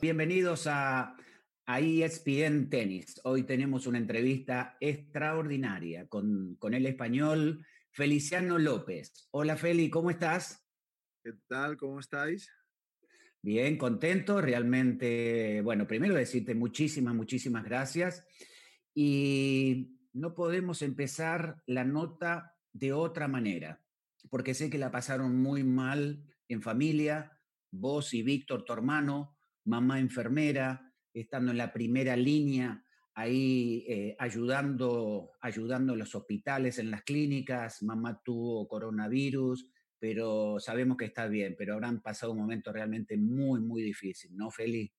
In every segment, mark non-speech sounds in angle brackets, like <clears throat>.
Bienvenidos a, a ESPN Tennis. Hoy tenemos una entrevista extraordinaria con, con el español Feliciano López. Hola Feli, ¿cómo estás? ¿Qué tal? ¿Cómo estáis? Bien, contento, realmente, bueno, primero decirte muchísimas, muchísimas gracias. Y no podemos empezar la nota de otra manera, porque sé que la pasaron muy mal en familia, vos y Víctor, tu hermano, mamá enfermera, estando en la primera línea, ahí eh, ayudando, ayudando en los hospitales, en las clínicas, mamá tuvo coronavirus, pero sabemos que está bien, pero habrán pasado un momento realmente muy, muy difícil, ¿no, Feli?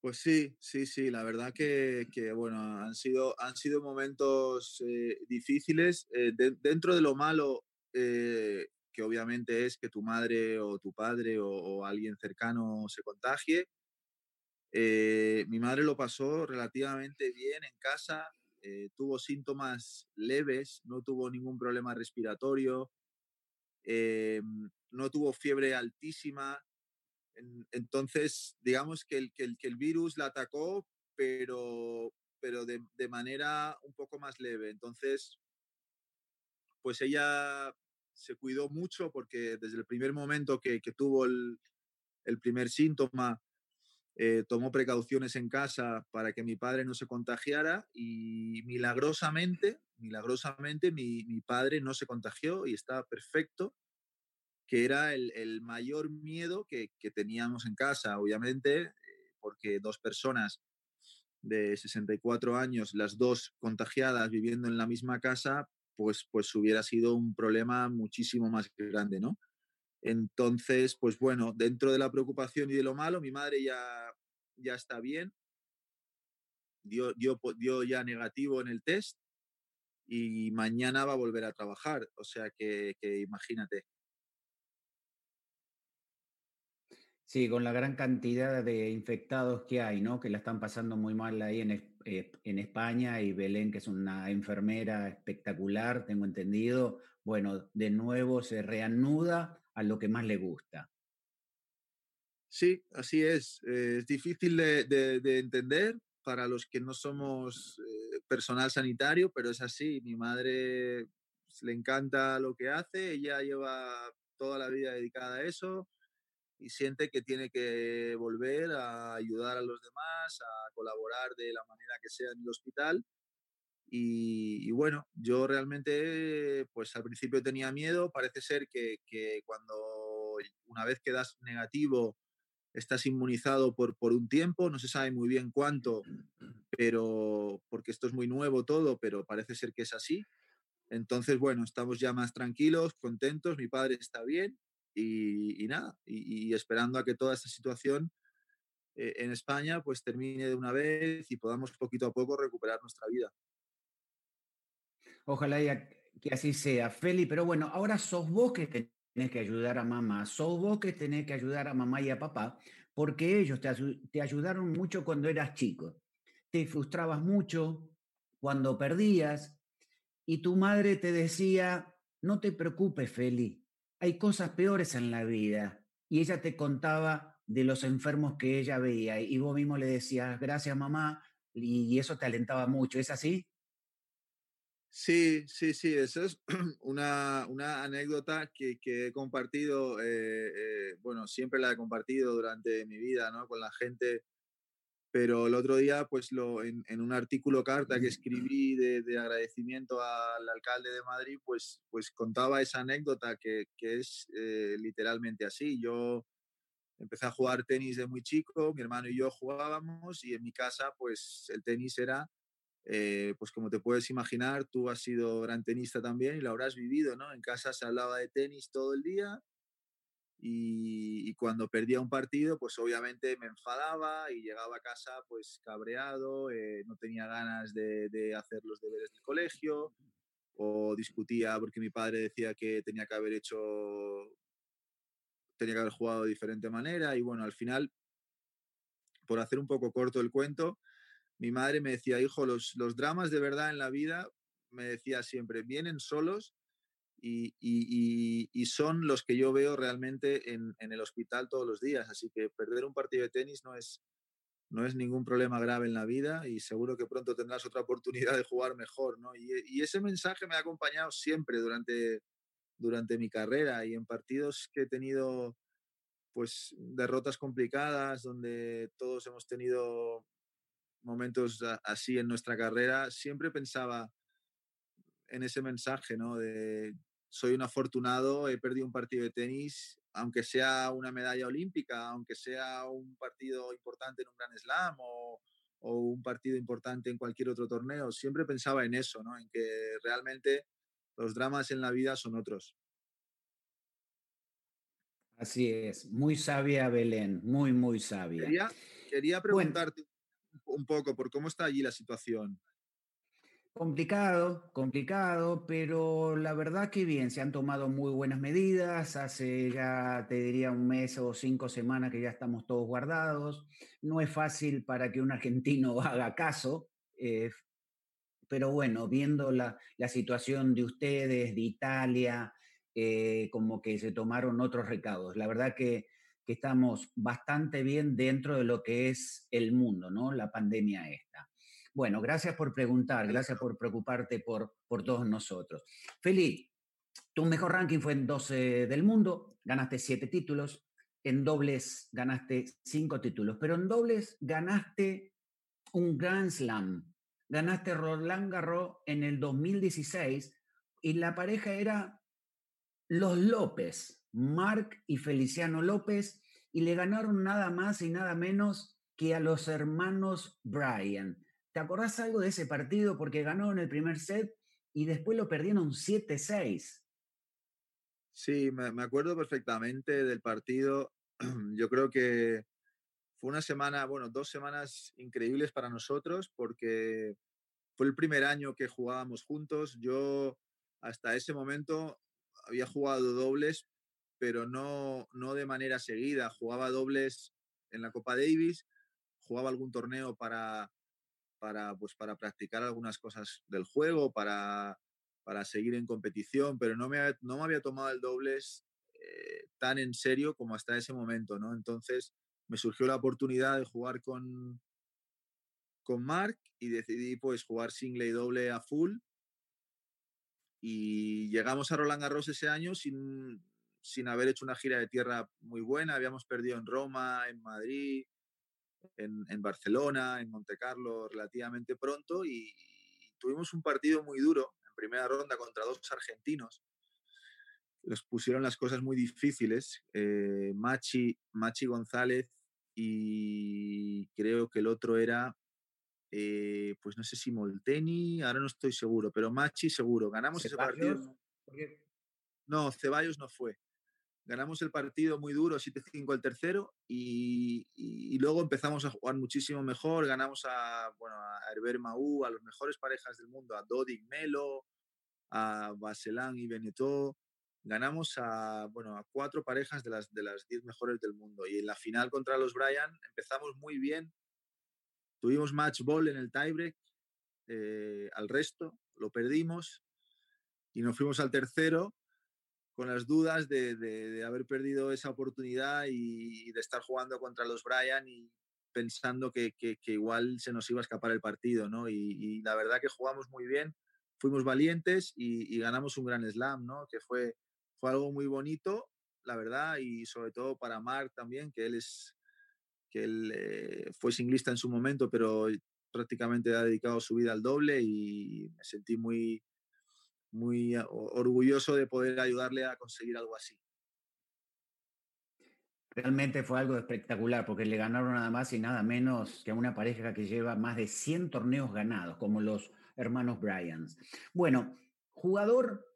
Pues sí, sí, sí, la verdad que, bueno, han sido, han sido momentos eh, difíciles. Eh, dentro de lo malo, eh, que obviamente es que tu madre o tu padre o, alguien cercano se contagie, mi madre lo pasó relativamente bien en casa, tuvo síntomas leves, no tuvo ningún problema respiratorio, no tuvo fiebre altísima, entonces, digamos que el, que el, que el virus la atacó, pero, pero de, de, manera un poco más leve. Entonces, pues ella se cuidó mucho porque desde el primer momento que, que tuvo el, el, primer síntoma, eh, tomó precauciones en casa para que mi padre no se contagiara y milagrosamente, milagrosamente mi, padre no se contagió y está perfecto que era el, mayor miedo que, teníamos en casa, obviamente, eh, porque dos personas de 64 años, las dos contagiadas viviendo en la misma casa, pues, pues hubiera sido un problema muchísimo más grande, ¿no? Entonces, pues bueno, dentro de la preocupación y de lo malo, mi madre ya, ya está bien, dio, dio, dio ya negativo en el test y mañana va a volver a trabajar, o sea que, imagínate. Sí, con la gran cantidad de infectados que hay, ¿no? Que la están pasando muy mal ahí en, eh, en, España y Belén, que es una enfermera espectacular, tengo entendido. Bueno, de nuevo se reanuda a lo que más le gusta. Sí, así es. Eh, es difícil de, entender para los que no somos eh, personal sanitario, pero es así. Mi madre pues, le encanta lo que hace, ella lleva toda la vida dedicada a eso y siente que tiene que volver a ayudar a los demás, a colaborar de la manera que sea en el hospital. Y, bueno, yo realmente, pues al principio tenía miedo, parece ser que, que, cuando una vez quedas negativo, estás inmunizado por, por un tiempo, no se sabe muy bien cuánto, pero porque esto es muy nuevo todo, pero parece ser que es así. Entonces, bueno, estamos ya más tranquilos, contentos, mi padre está bien y, nada, y, esperando a que toda esta situación eh, en España pues termine de una vez y podamos poquito a poco recuperar nuestra vida. Ojalá que así sea, Feli, pero bueno, ahora sos vos que tenés que ayudar a mamá, sos vos que tenés que ayudar a mamá y a papá, porque ellos te, te ayudaron mucho cuando eras chico. Te frustrabas mucho cuando perdías y tu madre te decía, no te preocupes, Feli, hay cosas peores en la vida. Y ella te contaba de los enfermos que ella veía y vos mismo le decías, gracias mamá, y eso te alentaba mucho. ¿Es así? Sí, sí, sí, eso es <clears throat> una, una anécdota que, que, he compartido, eh, eh, bueno, siempre la he compartido durante mi vida, ¿no? Con la gente pero el otro día, pues lo, en, un artículo carta que escribí de, agradecimiento al alcalde de Madrid, pues, pues contaba esa anécdota que, que es eh, literalmente así. Yo empecé a jugar tenis de muy chico, mi hermano y yo jugábamos y en mi casa, pues el tenis era, eh, pues como te puedes imaginar, tú has sido gran tenista también y lo habrás vivido, ¿no? En casa se hablaba de tenis todo el día y, cuando perdía un partido, pues obviamente me enfadaba y llegaba a casa pues cabreado, eh, no tenía ganas de, de, hacer los deberes del colegio o discutía porque mi padre decía que tenía que haber hecho, tenía que haber jugado de diferente manera y bueno, al final por hacer un poco corto el cuento, mi madre me decía, hijo, los, los dramas de verdad en la vida, me decía siempre, vienen solos y, y, son los que yo veo realmente en, en, el hospital todos los días. Así que perder un partido de tenis no es, no es ningún problema grave en la vida y seguro que pronto tendrás otra oportunidad de jugar mejor. ¿no? Y, y, ese mensaje me ha acompañado siempre durante, durante mi carrera y en partidos que he tenido pues derrotas complicadas, donde todos hemos tenido momentos así en nuestra carrera, siempre pensaba en ese mensaje, ¿no? De soy un afortunado, he perdido un partido de tenis, aunque sea una medalla olímpica, aunque sea un partido importante en un Gran Slam o, o un partido importante en cualquier otro torneo, siempre pensaba en eso, ¿no? En que realmente los dramas en la vida son otros. Así es, muy sabia Belén, muy, muy sabia. Quería, quería preguntarte un poco por cómo está allí la situación. Complicado, complicado, pero la verdad que bien, se han tomado muy buenas medidas. Hace ya, te diría, un mes o cinco semanas que ya estamos todos guardados. No es fácil para que un argentino <laughs> haga caso, eh, pero bueno, viendo la, situación de ustedes, de Italia, eh, como que se tomaron otros recados. La verdad que, que estamos bastante bien dentro de lo que es el mundo, ¿no? La pandemia esta. Bueno, gracias por preguntar, gracias por preocuparte por, por todos nosotros. Felipe, tu mejor ranking fue en 12 del mundo, ganaste 7 títulos, en dobles ganaste 5 títulos, pero en dobles ganaste un Grand Slam, ganaste Roland Garros en el 2016 y la pareja era los López, Marc y Feliciano López, y le ganaron nada más y nada menos que a los hermanos Bryan. ¿Te acordás algo de ese partido? Porque ganaron el primer set y después lo perdieron 7-6. Sí, me, acuerdo perfectamente del partido. <clears throat> Yo creo que fue una semana, bueno, dos semanas increíbles para nosotros porque fue el primer año que jugábamos juntos. Yo hasta ese momento había jugado dobles, pero no, no de manera seguida. Jugaba dobles en la Copa Davis, jugaba algún torneo para, para, pues, para practicar algunas cosas del juego, para, para seguir en competición, pero no me, no me había tomado el dobles eh, tan en serio como hasta ese momento, ¿no? Entonces me surgió la oportunidad de jugar con, con Mark y decidí pues jugar single y doble a full y llegamos a Roland Garros ese año sin, sin haber hecho una gira de tierra muy buena, habíamos perdido en Roma, en Madrid, en, Barcelona, en Monte Carlo relativamente pronto y, tuvimos un partido muy duro en primera ronda contra dos argentinos. Los pusieron las cosas muy difíciles, eh, Machi, Machi González y creo que el otro era, eh, pues no sé si Molteni, ahora no estoy seguro, pero Machi seguro. Ganamos ese partido. No, Ceballos no fue ganamos el partido muy duro, 7-5 el tercero, y, luego empezamos a jugar muchísimo mejor, ganamos a, bueno, a Herbert Maú, a las mejores parejas del mundo, a Dodig Melo, a Baselán y Benetó, ganamos a, bueno, a cuatro parejas de las, de las diez mejores del mundo, y en la final contra los Bryan empezamos muy bien, tuvimos match ball en el tiebreak, eh, al resto lo perdimos, y nos fuimos al tercero, con las dudas de, de, haber perdido esa oportunidad y, de estar jugando contra los Bryan y pensando que, que, igual se nos iba a escapar el partido, ¿no? Y, la verdad que jugamos muy bien, fuimos valientes y, ganamos un gran slam, ¿no? Que fue, fue algo muy bonito, la verdad, y sobre todo para Mark también, que él es que él eh, fue singlista en su momento, pero prácticamente ha dedicado su vida al doble y me sentí muy, muy orgulloso de poder ayudarle a conseguir algo así. Realmente fue algo espectacular porque le ganaron nada más y nada menos que a una pareja que lleva más de 100 torneos ganados, como los hermanos Bryans. Bueno, jugador,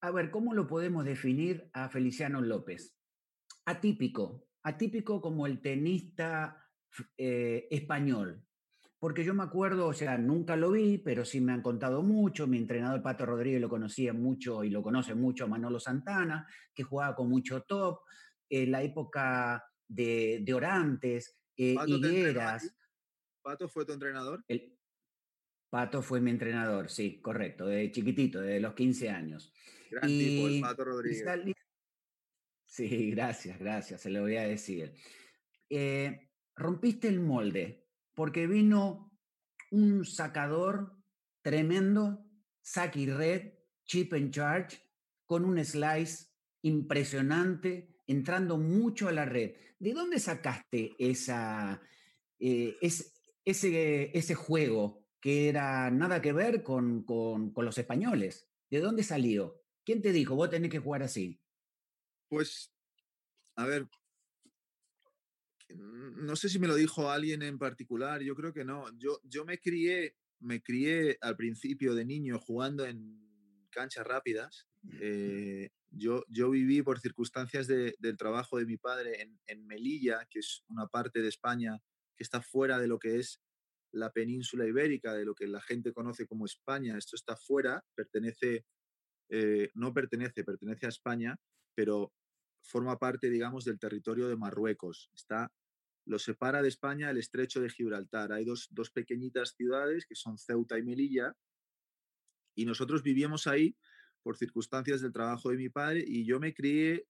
a ver, ¿cómo lo podemos definir a Feliciano López? Atípico, atípico como el tenista eh, español, porque yo me acuerdo, o sea, nunca lo vi, pero sí me han contado mucho. Mi entrenador Pato Rodríguez lo conocía mucho y lo conoce mucho Manolo Santana, que jugaba con mucho top. En la época de, Orantes, Higueras. ¿Pato fue tu entrenador? El, Pato fue mi entrenador, sí, correcto, de chiquitito, de los 15 años. Gran tipo, el Pato Rodríguez. Sí, gracias, gracias, se lo voy a decir. Eh, rompiste el molde porque vino un sacador tremendo, Saki Red, chip and charge, con un slice impresionante, entrando mucho a la red. ¿De dónde sacaste esa, eh, ese, ese juego que era nada que ver con, con, los españoles? ¿De dónde salió? ¿Quién te dijo, vos tenés que jugar así? Pues, a ver, no sé si me lo dijo alguien en particular, yo creo que no. Yo, yo me crié, me crié al principio de niño jugando en canchas rápidas. Eh, yo, yo viví por circunstancias del trabajo de mi padre en, en, Melilla, que es una parte de España que está fuera de lo que es la península ibérica, de lo que la gente conoce como España. Esto está fuera, pertenece, eh, no pertenece, pertenece a España, pero forma parte, digamos, del territorio de Marruecos. Está, lo separa de España el estrecho de Gibraltar. Hay dos, dos pequeñitas ciudades que son Ceuta y Melilla, y nosotros vivíamos ahí por circunstancias del trabajo de mi padre y yo me crié,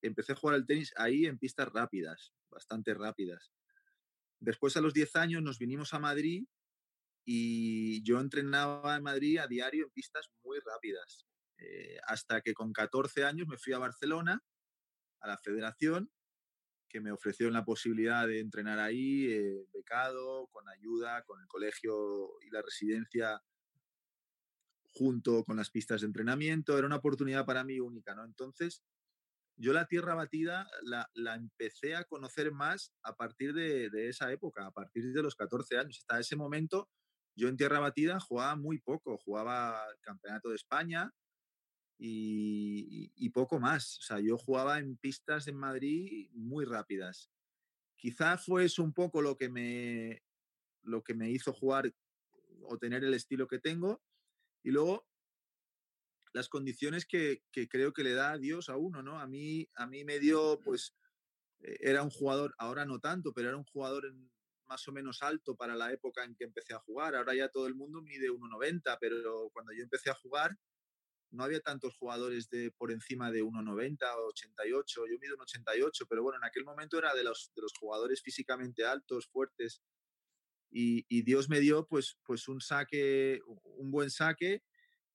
empecé a jugar al tenis ahí en pistas rápidas, bastante rápidas. Después a los 10 años nos vinimos a Madrid y yo entrenaba en Madrid a diario en pistas muy rápidas, eh, hasta que con 14 años me fui a Barcelona a la federación, que me ofreció la posibilidad de entrenar ahí, eh, becado, con ayuda, con el colegio y la residencia junto con las pistas de entrenamiento. Era una oportunidad para mí única, ¿no? Entonces, yo la tierra batida la, la empecé a conocer más a partir de, de, esa época, a partir de los 14 años. Hasta ese momento, yo en tierra batida jugaba muy poco. Jugaba el Campeonato de España, y, poco más. O sea, yo jugaba en pistas en Madrid muy rápidas. Quizá fue eso un poco lo que me, lo que me hizo jugar o tener el estilo que tengo. Y luego las condiciones que, que, creo que le da Dios a uno, ¿no? A mí, a mí me dio, pues, eh, era un jugador, ahora no tanto, pero era un jugador más o menos alto para la época en que empecé a jugar. Ahora ya todo el mundo mide 1,90, pero cuando yo empecé a jugar, no había tantos jugadores de por encima de 1,90 o 88. Yo mido un 88, pero bueno, en aquel momento era de los, de los jugadores físicamente altos, fuertes. Y, Dios me dio pues, pues un saque, un buen saque.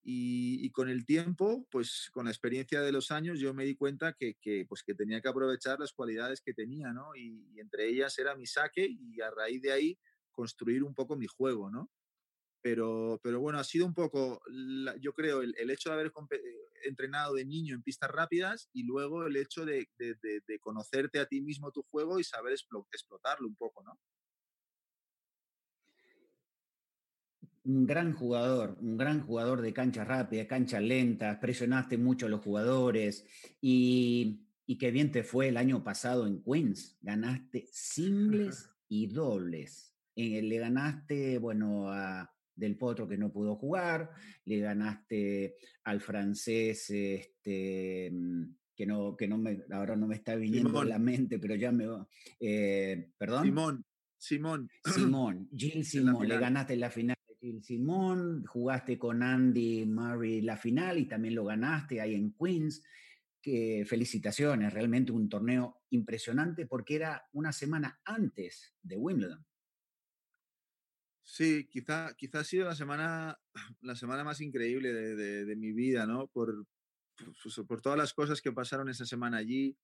Y, con el tiempo, pues con la experiencia de los años, yo me di cuenta que, que pues, que tenía que aprovechar las cualidades que tenía, ¿no? Y, y entre ellas era mi saque y a raíz de ahí construir un poco mi juego, ¿no? Pero, pero bueno, ha sido un poco, yo creo, el, hecho de haber eh, entrenado de niño en pistas rápidas y luego el hecho de, de, conocerte a ti mismo tu juego y saber explotarlo un poco, ¿no? Un gran jugador, un gran jugador de cancha rápida, cancha lenta, presionaste mucho a los jugadores y, y qué bien te fue el año pasado en Queens. Ganaste singles y dobles. Eh, le ganaste, bueno, a, del Potro que no pudo jugar, le ganaste al francés, este, mm, que no, que no me, ahora no me está viniendo a la mente, pero ya me va. Eh, ¿Perdón? Simón, Simón. <clears throat> Simón, Gil Simón, le ganaste la final de Gil Simón, jugaste con Andy Murray la final y también lo ganaste ahí en Queens. Que felicitaciones, realmente un torneo impresionante porque era una semana antes de Wimbledon. Sí, quizá, quizá ha sido la semana, <clears throat> la semana más increíble de, mi vida, ¿no? Por, pues, por, todas las cosas que pasaron esa semana allí,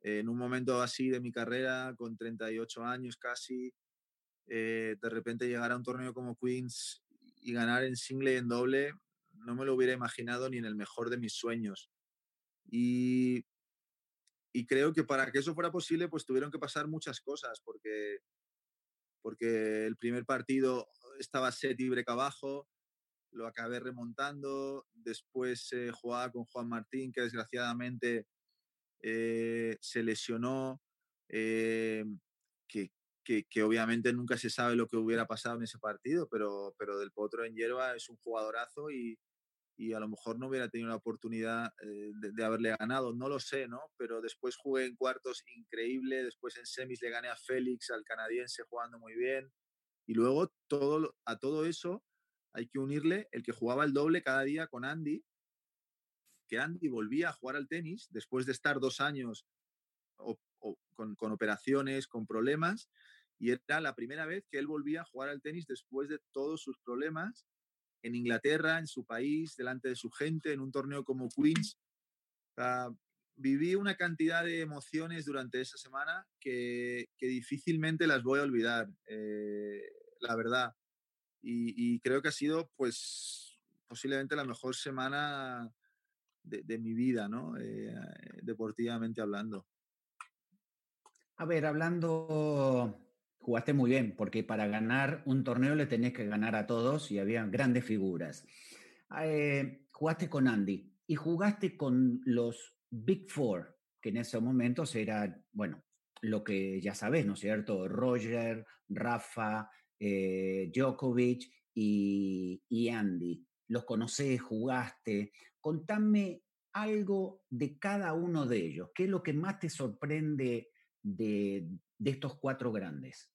en un momento así de mi carrera, con 38 años casi, eh, de repente llegar a un torneo como Queens y ganar en single y en doble, no me lo hubiera imaginado ni en el mejor de mis sueños. Y creo que para que eso fuera posible, pues tuvieron que pasar muchas cosas, porque porque el primer partido estaba set y break abajo, lo acabé remontando, después eh, jugaba con Juan Martín, que desgraciadamente eh, se lesionó, eh, que, que, que, obviamente nunca se sabe lo que hubiera pasado en ese partido, pero, pero Del Potro en hierba es un jugadorazo y, y a lo mejor no hubiera tenido la oportunidad eh, de, haberle ganado, no lo sé, ¿no? Pero después jugué en cuartos increíble, después en semis le gané a Félix, al canadiense jugando muy bien, y luego todo, a todo eso hay que unirle el que jugaba el doble cada día con Andy, que Andy volvía a jugar al tenis después de estar dos años con, con operaciones, con problemas, y era la primera vez que él volvía a jugar al tenis después de todos sus problemas en Inglaterra, en su país, delante de su gente, en un torneo como Queens. viví una cantidad de emociones durante esa semana que, difícilmente las voy a olvidar, eh, la verdad. Y, creo que ha sido, pues, posiblemente la mejor semana de, mi vida, ¿no? Eh, deportivamente hablando. A ver, hablando jugaste muy bien, porque para ganar un torneo le tenés que ganar a todos y había grandes figuras. Eh, jugaste con Andy y jugaste con los Big Four, que en esos momentos era, bueno, lo que ya sabes, ¿no es cierto? Roger, Rafa, eh, Djokovic y, y, Andy. Los conocés, jugaste. Contame algo de cada uno de ellos. ¿Qué es lo que más te sorprende de, de estos cuatro grandes?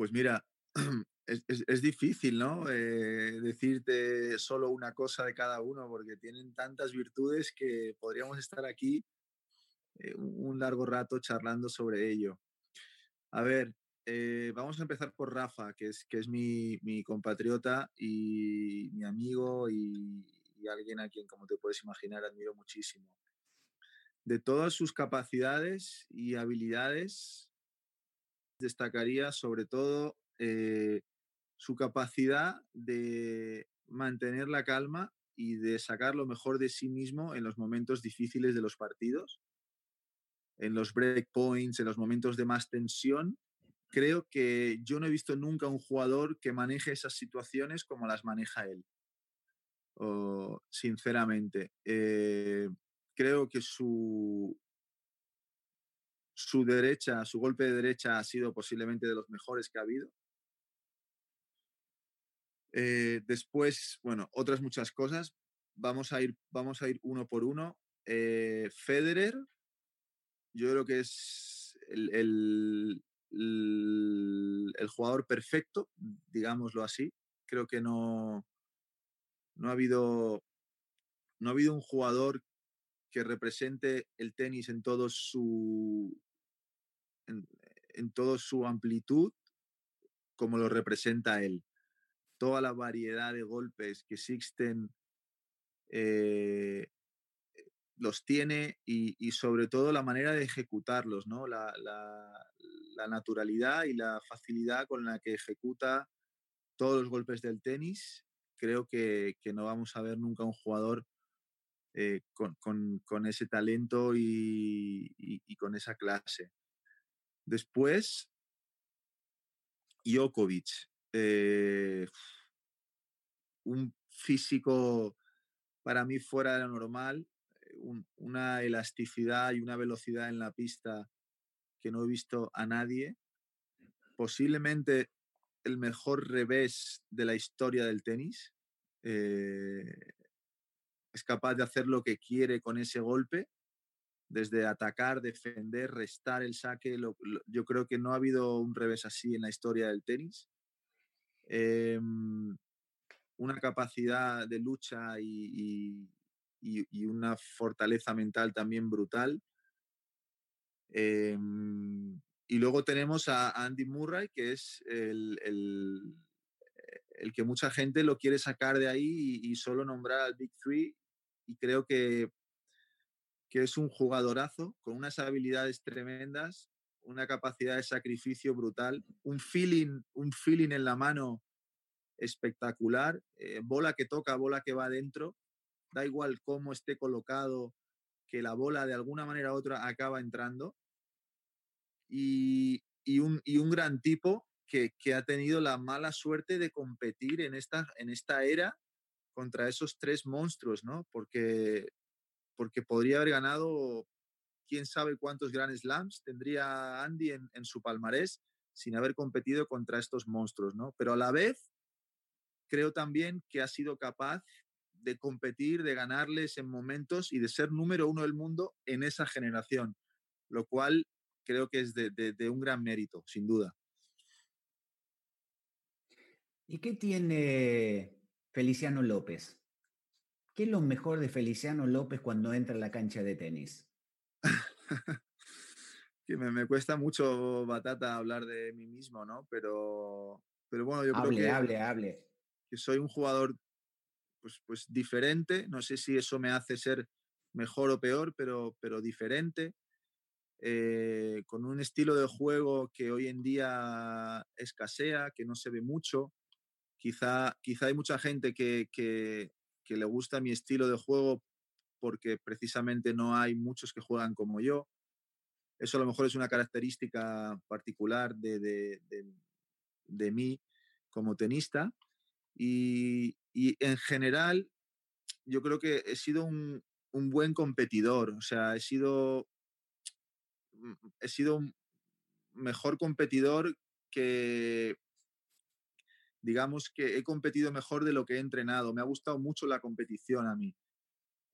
Pues mira, <clears throat> es, difícil, ¿no? Eh, decirte solo una cosa de cada uno, porque tienen tantas virtudes que podríamos estar aquí eh, un largo rato charlando sobre ello. A ver, eh, vamos a empezar por Rafa, que es, que es mi, compatriota y mi amigo y, y, alguien a quien, como te puedes imaginar, admiro muchísimo. De todas sus capacidades y habilidades, destacaría sobre todo eh, su capacidad de mantener la calma y de sacar lo mejor de sí mismo en los momentos difíciles de los partidos, en los breakpoints, en los momentos de más tensión. Creo que yo no he visto nunca un jugador que maneje esas situaciones como las maneja él. sinceramente, eh, creo que su, su derecha, su golpe de derecha ha sido posiblemente de los mejores que ha habido. Eh, después, bueno, otras muchas cosas. Vamos a ir, vamos a ir uno por uno. Eh, Federer, yo creo que es el, el, jugador perfecto, digámoslo así. Creo que no, no ha habido no ha habido un jugador que represente el tenis en todo su en, toda su amplitud como lo representa él. Toda la variedad de golpes que Sixten eh, los tiene y, sobre todo la manera de ejecutarlos, ¿no? La, naturalidad y la facilidad con la que ejecuta todos los golpes del tenis. Creo que, no vamos a ver nunca un jugador eh, con, ese talento y, con esa clase. Después, Djokovic, eh, un físico para mí fuera de lo normal, eh, una elasticidad y una velocidad en la pista que no he visto a nadie. Posiblemente el mejor revés de la historia del tenis. Eh, es capaz de hacer lo que quiere con ese golpe desde atacar, defender, restar el saque. yo creo que no ha habido un revés así en la historia del tenis. Em, una capacidad de lucha y, una fortaleza mental también brutal. Em, y luego tenemos a Andy Murray, que es el, el, que mucha gente lo quiere sacar de ahí y, y, solo nombrar al Big Three. Y creo que que es un jugadorazo con unas habilidades tremendas, una capacidad de sacrificio brutal, un feeling, un feeling en la mano espectacular, eh, bola que toca, bola que va adentro, da igual cómo esté colocado, que la bola de alguna manera u otra acaba entrando. Y, un, un, gran tipo que, que, ha tenido la mala suerte de competir en esta, en esta era contra esos tres monstruos, ¿no? Porque porque podría haber ganado quién sabe cuántos Grand Slams tendría Andy en, su palmarés sin haber competido contra estos monstruos, ¿no? Pero a la vez creo también que ha sido capaz de competir, de ganarles en momentos y de ser número uno del mundo en esa generación, lo cual creo que es de, un gran mérito, sin duda. ¿Y qué tiene Feliciano López? ¿Qué es lo mejor de Feliciano López cuando entra en la cancha de tenis? <laughs> que me, cuesta mucho, Batata, hablar de mí mismo, ¿no? Pero, pero bueno, yo creo que... Hable, hable, Que soy un jugador pues, pues diferente. No sé si eso me hace ser mejor o peor, pero, pero diferente. Eh, con un estilo de juego que hoy en día escasea, que no se ve mucho. Quizá, quizá hay mucha gente que, que, le gusta mi estilo de juego porque precisamente no hay muchos que juegan como yo. Eso a lo mejor es una característica particular de, de, de mí como tenista. Y, y en general, yo creo que he sido un, un buen competidor, o sea, he sido, mm, he sido un mejor competidor que, digamos que he competido mejor de lo que he entrenado. Me ha gustado mucho la competición a mí.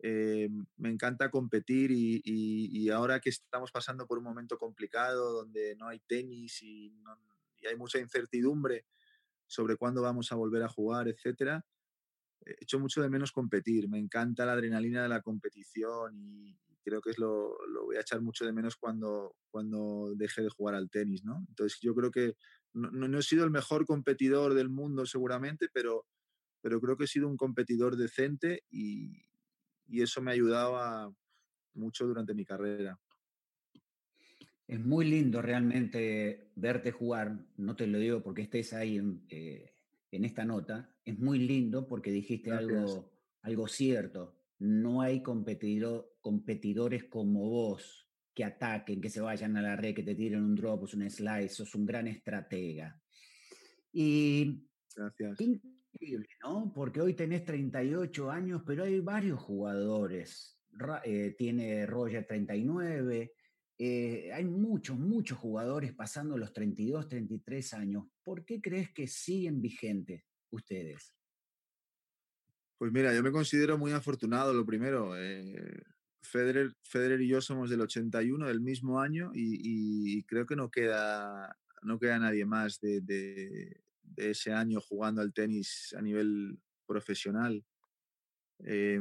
Eh, me encanta competir y, y, ahora que estamos pasando por un momento complicado donde no hay tenis y, y hay mucha incertidumbre sobre cuándo vamos a volver a jugar, etcétera, echo mucho de menos competir. Me encanta la adrenalina de la competición y creo que es lo, lo, voy a echar mucho de menos cuando, cuando deje de jugar al tenis, ¿no? Entonces yo creo que no, no, he sido el mejor competidor del mundo seguramente, pero, pero creo que he sido un competidor decente y, y eso me ha ayudado a, mucho durante mi carrera. Es muy lindo realmente verte jugar, no te lo digo porque estés ahí en, eh, en esta nota, es muy lindo porque dijiste algo, algo cierto. No hay competidor, competidores como vos que ataquen, que se vayan a la red, que te tiren un drop, un slice, sos un gran estratega. Y Gracias. increíble, ¿no? Porque hoy tenés 38 años, pero hay varios jugadores. Eh, tiene Roger 39, eh, hay muchos, muchos jugadores pasando los 32, 33 años. ¿Por qué crees que siguen vigentes ustedes? Pues mira, yo me considero muy afortunado, lo primero. Eh, Federer, Federer y yo somos del 81, del mismo año, y, creo que no queda, no queda nadie más de, de, ese año jugando al tenis a nivel profesional. Eh,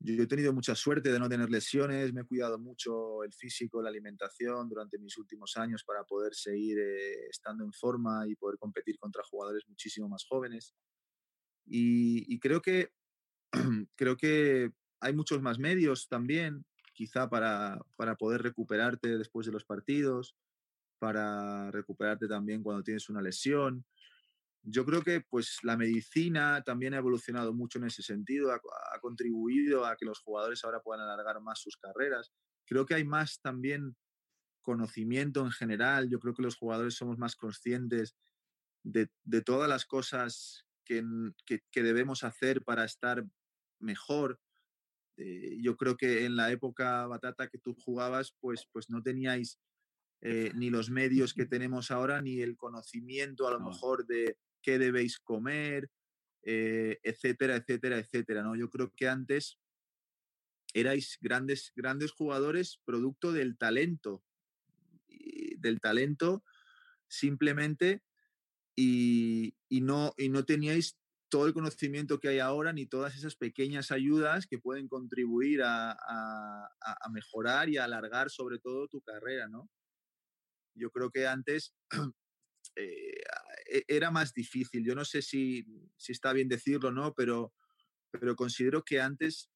yo he tenido mucha suerte de no tener lesiones, me he cuidado mucho el físico, la alimentación durante mis últimos años para poder seguir eh, estando en forma y poder competir contra jugadores muchísimo más jóvenes. Y, creo, que, <clears throat> creo que hay muchos más medios también, quizá para, para poder recuperarte después de los partidos, para recuperarte también cuando tienes una lesión yo creo que pues la medicina también ha evolucionado mucho en ese sentido, ha, contribuido a que los jugadores ahora puedan alargar más sus carreras. Creo que hay más también conocimiento en general, yo creo que los jugadores somos más conscientes de, todas las cosas que, debemos hacer para estar mejor. Eh, yo creo que en la época batata que tú jugabas, pues, pues no teníais eh, ni los medios que <laughs> tenemos ahora, ni el conocimiento a lo mejor de, qué debéis comer, eh, etcétera, etcétera, etcétera. ¿no? Yo creo que antes erais grandes, grandes jugadores producto del talento, del talento simplemente y, no, y no teníais todo el conocimiento que hay ahora ni todas esas pequeñas ayudas que pueden contribuir a, mejorar y a alargar sobre todo tu carrera, ¿no? Yo creo que antes <clears throat> eh, e, era más difícil. Yo no sé si, si está bien decirlo, ¿no? Pero, pero considero que antes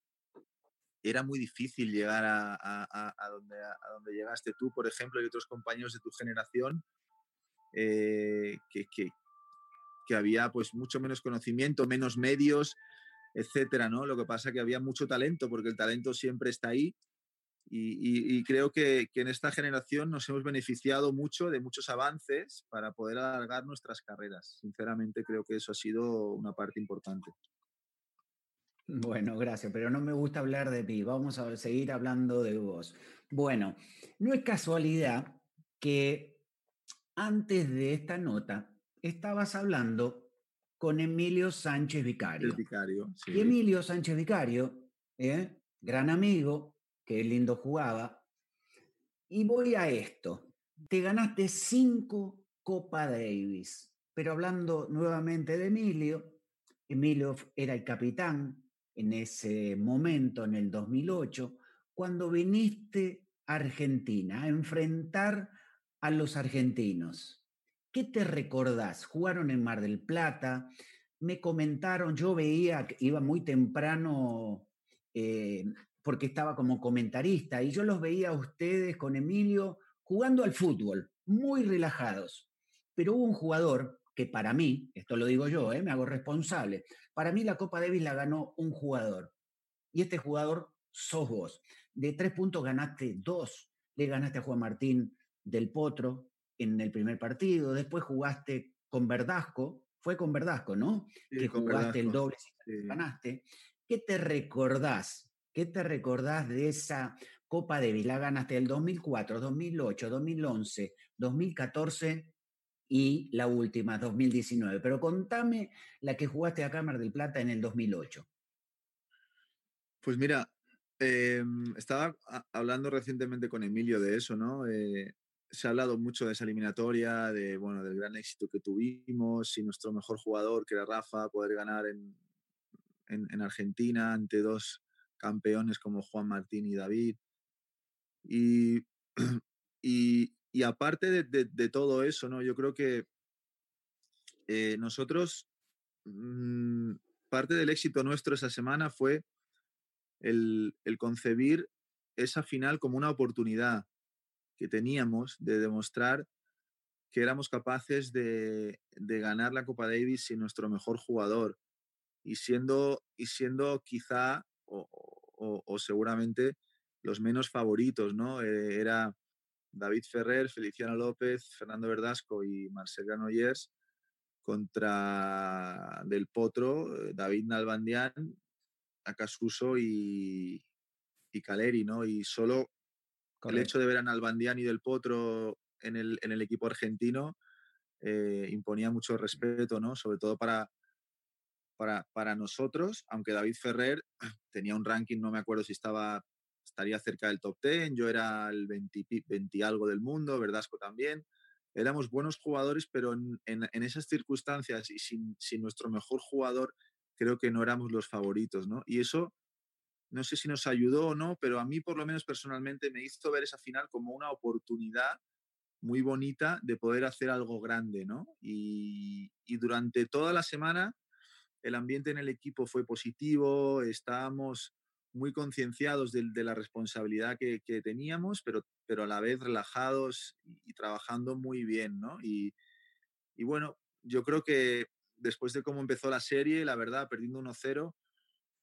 era muy difícil llegar a, a, donde, donde, llegaste tú, por ejemplo, y otros compañeros de tu generación, eh, que, que, había pues mucho menos conocimiento, menos medios, etcétera, ¿no? Lo que pasa que había mucho talento, porque el talento siempre está ahí y, creo que, en esta generación nos hemos beneficiado mucho de muchos avances para poder alargar nuestras carreras. Sinceramente creo que eso ha sido una parte importante. Bueno, gracias, pero no me gusta hablar de ti. Vamos a seguir hablando de vos. Bueno, no es casualidad que antes de esta nota estabas hablando con Emilio Sánchez Vicario. Vicario Y Emilio Sánchez Vicario, ¿eh? gran amigo, que lindo jugaba. Y voy a esto. Te ganaste cinco Copa Davis. Pero hablando nuevamente de Emilio, Emilio era el capitán en ese momento, en el 2008, cuando viniste a Argentina a enfrentar a los argentinos. ¿Qué te recordás? Jugaron en Mar del Plata, me comentaron, yo veía que iba muy temprano eh, porque estaba como comentarista y yo los veía a ustedes con Emilio jugando al fútbol, muy relajados. Pero hubo un jugador que para mí, esto lo digo yo, eh, me hago responsable, para mí la Copa Davis la ganó un jugador. Y este jugador sos vos. De tres puntos ganaste dos. Le ganaste a Juan Martín del Potro en el primer partido. Después jugaste con Verdasco. Fue con Verdasco, ¿no? que jugaste el doble y ganaste. ¿Qué te recordás? ¿Qué te recordás de esa Copa Davis? La ganaste el 2004, 2008, 2011, 2014 y la última, 2019. Pero contame la que jugaste a Cámara del Plata en el 2008. Pues mira, em, estaba hablando recientemente con Emilio de eso, ¿no? Eh, se ha hablado mucho de esa eliminatoria, de, bueno, del gran éxito que tuvimos y nuestro mejor jugador, que era Rafa, poder ganar en, en, Argentina ante dos campeones como Juan Martín y David. Y, <clears throat> y, aparte de, todo eso, ¿no? Yo creo que eh, nosotros, mm, parte del éxito nuestro esa semana fue el, concebir esa final como una oportunidad que teníamos de demostrar que éramos capaces de, ganar la Copa Davis sin nuestro mejor jugador y siendo, y siendo quizá o, seguramente los menos favoritos, ¿no? Eh, era David Ferrer, Feliciano López, Fernando Verdasco y Marcel Granollers contra Del Potro, eh, David Nalbandián, Acasuso y, y Caleri, ¿no? Y solo el hecho de ver a Nalbandián y Del Potro en el, en el equipo argentino eh, imponía mucho respeto, ¿no? Sobre todo para, para, para, nosotros, aunque David Ferrer <clears throat> tenía un ranking, no me acuerdo si estaba estaría cerca del top 10, yo era el 20, 20 algo del mundo, Verdasco también. Éramos buenos jugadores, pero en, esas circunstancias y sin, nuestro mejor jugador, creo que no éramos los favoritos, ¿no? Y eso, no sé si nos ayudó o no, pero a mí por lo menos personalmente me hizo ver esa final como una oportunidad muy bonita de poder hacer algo grande, ¿no? Y, y durante toda la semana el ambiente en el equipo fue positivo, estábamos muy concienciados de, la responsabilidad que, teníamos, pero, pero a la vez relajados y, trabajando muy bien, ¿no? Y, bueno, yo creo que después de cómo empezó la serie, la verdad, perdiendo 1-0,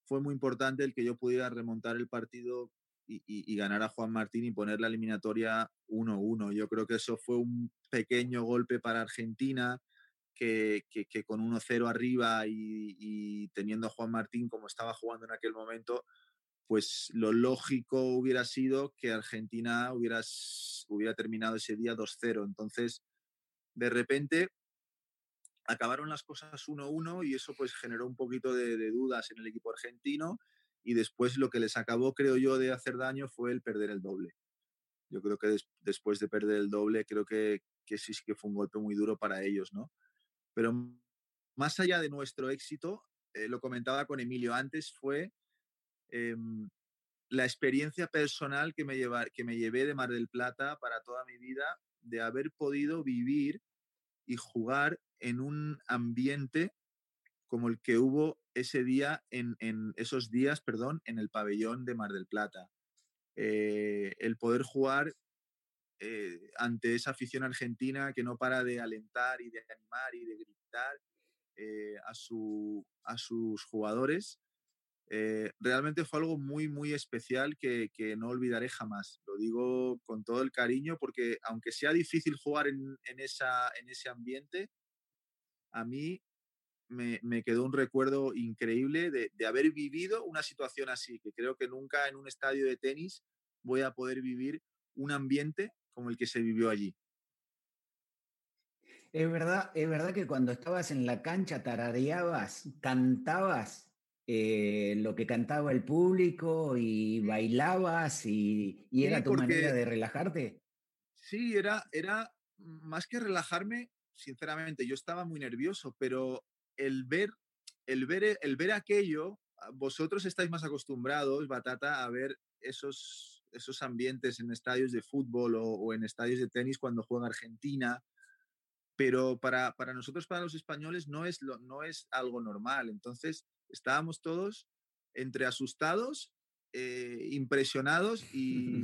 fue muy importante el que yo pudiera remontar el partido y, ganar a Juan Martín y poner la eliminatoria 1-1. Yo creo que eso fue un pequeño golpe para Argentina, que, con 1-0 arriba y, y, teniendo a Juan Martín como estaba jugando en aquel momento, pues lo lógico hubiera sido que Argentina hubiera, hubiera terminado ese día 2-0. Entonces, de repente, acabaron las cosas 1-1 y eso pues generó un poquito de, dudas en el equipo argentino y después lo que les acabó, creo yo, de hacer daño fue el perder el doble. Yo creo que después de perder el doble, creo que, que sí que fue un golpe muy duro para ellos, ¿no? Pero más allá de nuestro éxito, eh, lo comentaba con Emilio antes, fue Em, la experiencia personal que me, lleva, que me llevé de Mar del Plata para toda mi vida, de haber podido vivir y jugar en un ambiente como el que hubo ese día, en, esos días, perdón, en el pabellón de Mar del Plata. Eh, el poder jugar eh, ante esa afición argentina que no para de alentar y de animar y de gritar eh, a, su, a sus jugadores eh, realmente fue algo muy, muy especial que, no olvidaré jamás. Lo digo con todo el cariño porque aunque sea difícil jugar en, esa, en ese ambiente, a mí me, quedó un recuerdo increíble de, haber vivido una situación así, que creo que nunca en un estadio de tenis voy a poder vivir un ambiente como el que se vivió allí. Es verdad, es verdad que cuando estabas en la cancha tarareabas, cantabas eh, lo que cantaba el público y bailabas y, era tu manera de relajarte. Sí, era, era más que relajarme, sinceramente, yo estaba muy nervioso, pero el ver, el ver, el ver aquello, ah, vosotros estáis más acostumbrados, Batata, a ver esos, esos ambientes en estadios de fútbol o, en estadios de tenis cuando juega Argentina, pero para, para, nosotros, para los españoles, no es, lo, no es algo normal. Entonces, estábamos todos entre asustados, eh, impresionados <laughs> y,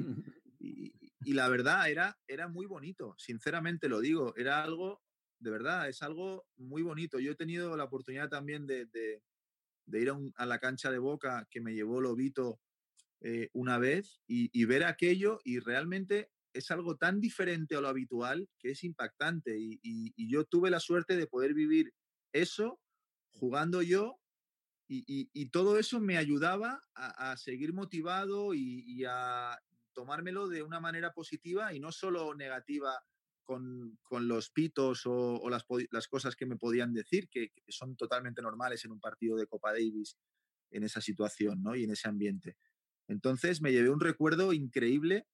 y, la verdad era, era muy bonito, sinceramente lo digo, era algo, de verdad, es algo muy bonito. Yo he tenido la oportunidad también de, de, ir a, la cancha de Boca que me llevó Lobito eh, una vez y, ver aquello y realmente es algo tan diferente a lo habitual que es impactante y, y yo tuve la suerte de poder vivir eso jugando yo y, todo eso me ayudaba a, seguir motivado y, a tomármelo de una manera positiva y no solo negativa con, los pitos o, las, cosas que me podían decir, que, son totalmente normales en un partido de Copa Davis en esa situación ¿no? y en ese ambiente. Entonces me llevé un recuerdo increíble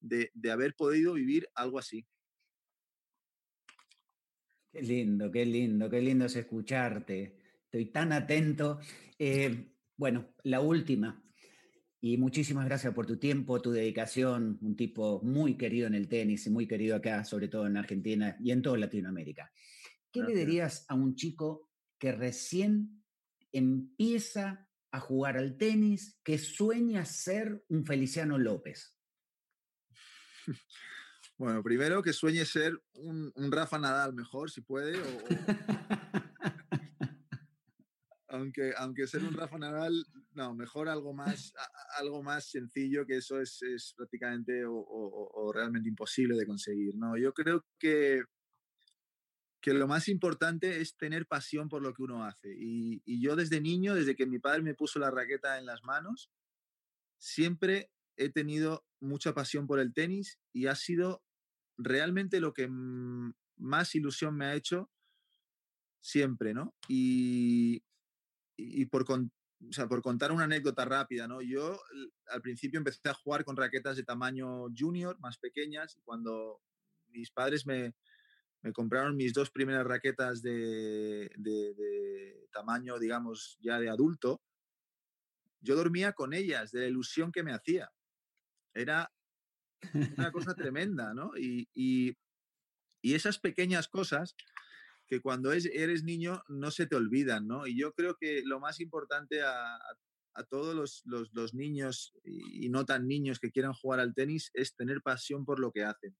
de, de haber podido vivir algo así. Qué lindo, qué lindo, qué lindo es escucharte estoy tan atento. Eh, bueno, la última. Y muchísimas gracias por tu tiempo, tu dedicación, un tipo muy querido en el tenis y muy querido acá, sobre todo en Argentina y en toda Latinoamérica. ¿Qué le dirías a un chico que recién empieza a jugar al tenis, que sueña ser un Feliciano López? <laughs> Bueno, primero que sueñe ser un, Rafa Nadal mejor, si puede, o, aunque, aunque ser un <laughs> Rafa Nadal, no, mejor algo más, algo más sencillo, que eso es, es prácticamente o, realmente imposible de conseguir. ¿no? Yo creo que, que lo más importante es tener pasión por lo que uno hace. Y, y, yo desde niño, desde que mi padre me puso la raqueta en las manos, siempre he tenido mucha pasión por el tenis y ha sido realmente lo que más ilusión me ha hecho siempre, ¿no? Y, y por, por contar una anécdota rápida, ¿no? Yo al principio empecé a jugar con raquetas de tamaño junior, más pequeñas, y cuando mis padres me, me compraron mis dos primeras raquetas de, de, tamaño, digamos, ya de adulto, yo dormía con ellas, de la ilusión que me hacía. Era una cosa <laughs> tremenda, ¿no? Y, y, y esas pequeñas cosas que cuando eres niño no se te olvidan, ¿no? Y yo creo que lo más importante a, todos los, niños y no tan niños que quieran jugar al tenis es tener pasión por lo que hacen.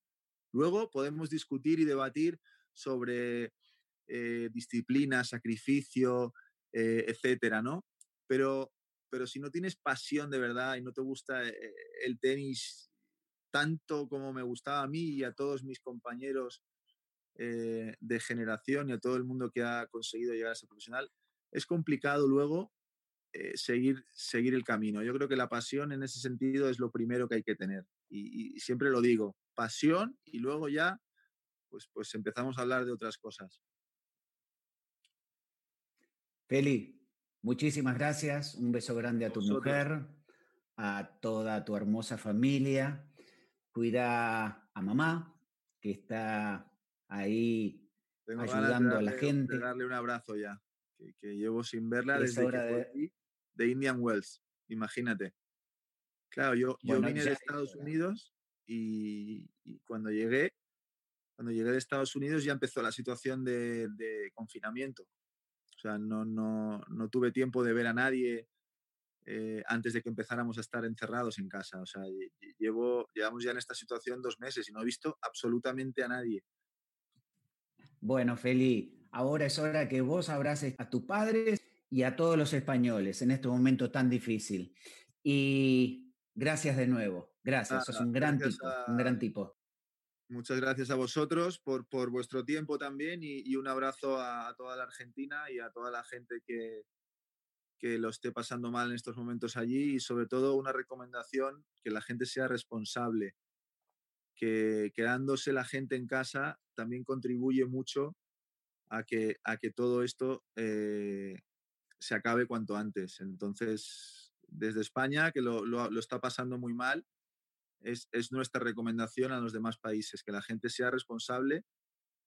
Luego podemos discutir y debatir sobre eh, disciplina, sacrificio, eh, etcétera, ¿no? Pero, pero si no tienes pasión de verdad y no te gusta eh, el tenis tanto como me gustaba a mí y a todos mis compañeros eh, de generación y a todo el mundo que ha conseguido llegar a ser profesional, es complicado luego eh, seguir, seguir el camino. Yo creo que la pasión en ese sentido es lo primero que hay que tener. Y, siempre lo digo, pasión y luego ya pues, pues empezamos a hablar de otras cosas. Feli, muchísimas gracias. Un beso grande a tu mujer, a toda tu hermosa familia. Cuida a mamá, que está ahí ayudando a la gente. De darle un abrazo ya, que, llevo sin verla desde que de... Indian Wells, imagínate. Claro, yo, yo vine de Estados Unidos y, cuando llegué, cuando llegué de Estados Unidos ya empezó la situación de, confinamiento. O sea, no, no, no, tuve tiempo de ver a nadie eh, antes de que empezáramos a estar encerrados en casa. O sea, llevo, llevamos ya en esta situación dos meses y no he visto absolutamente a nadie. Bueno, Feli, ahora es hora que vos abraces a tus padres y a todos los españoles en este momento tan difícil. Y gracias de nuevo. Gracias, sos un gran tipo, un gran tipo. Muchas gracias a vosotros por, por vuestro tiempo también y, un abrazo a, toda la Argentina y a toda la gente que, que lo esté pasando mal en estos momentos allí y sobre todo una recomendación que la gente sea responsable que quedándose la gente en casa también contribuye mucho a que, a que todo esto eh, se acabe cuanto antes. Entonces, desde España, que lo, lo, está pasando muy mal, es, es, nuestra recomendación a los demás países, que la gente sea responsable,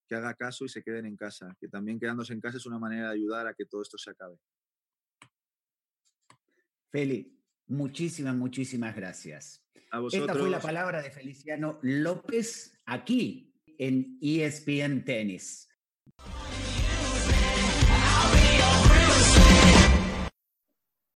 que haga caso y se queden en casa, que también quedándose en casa es una manera de ayudar a que todo esto se acabe. Feli, muchísimas, muchísimas gracias. A vosotros. Esta fue la palabra de Feliciano López aquí en ESPN Tennis.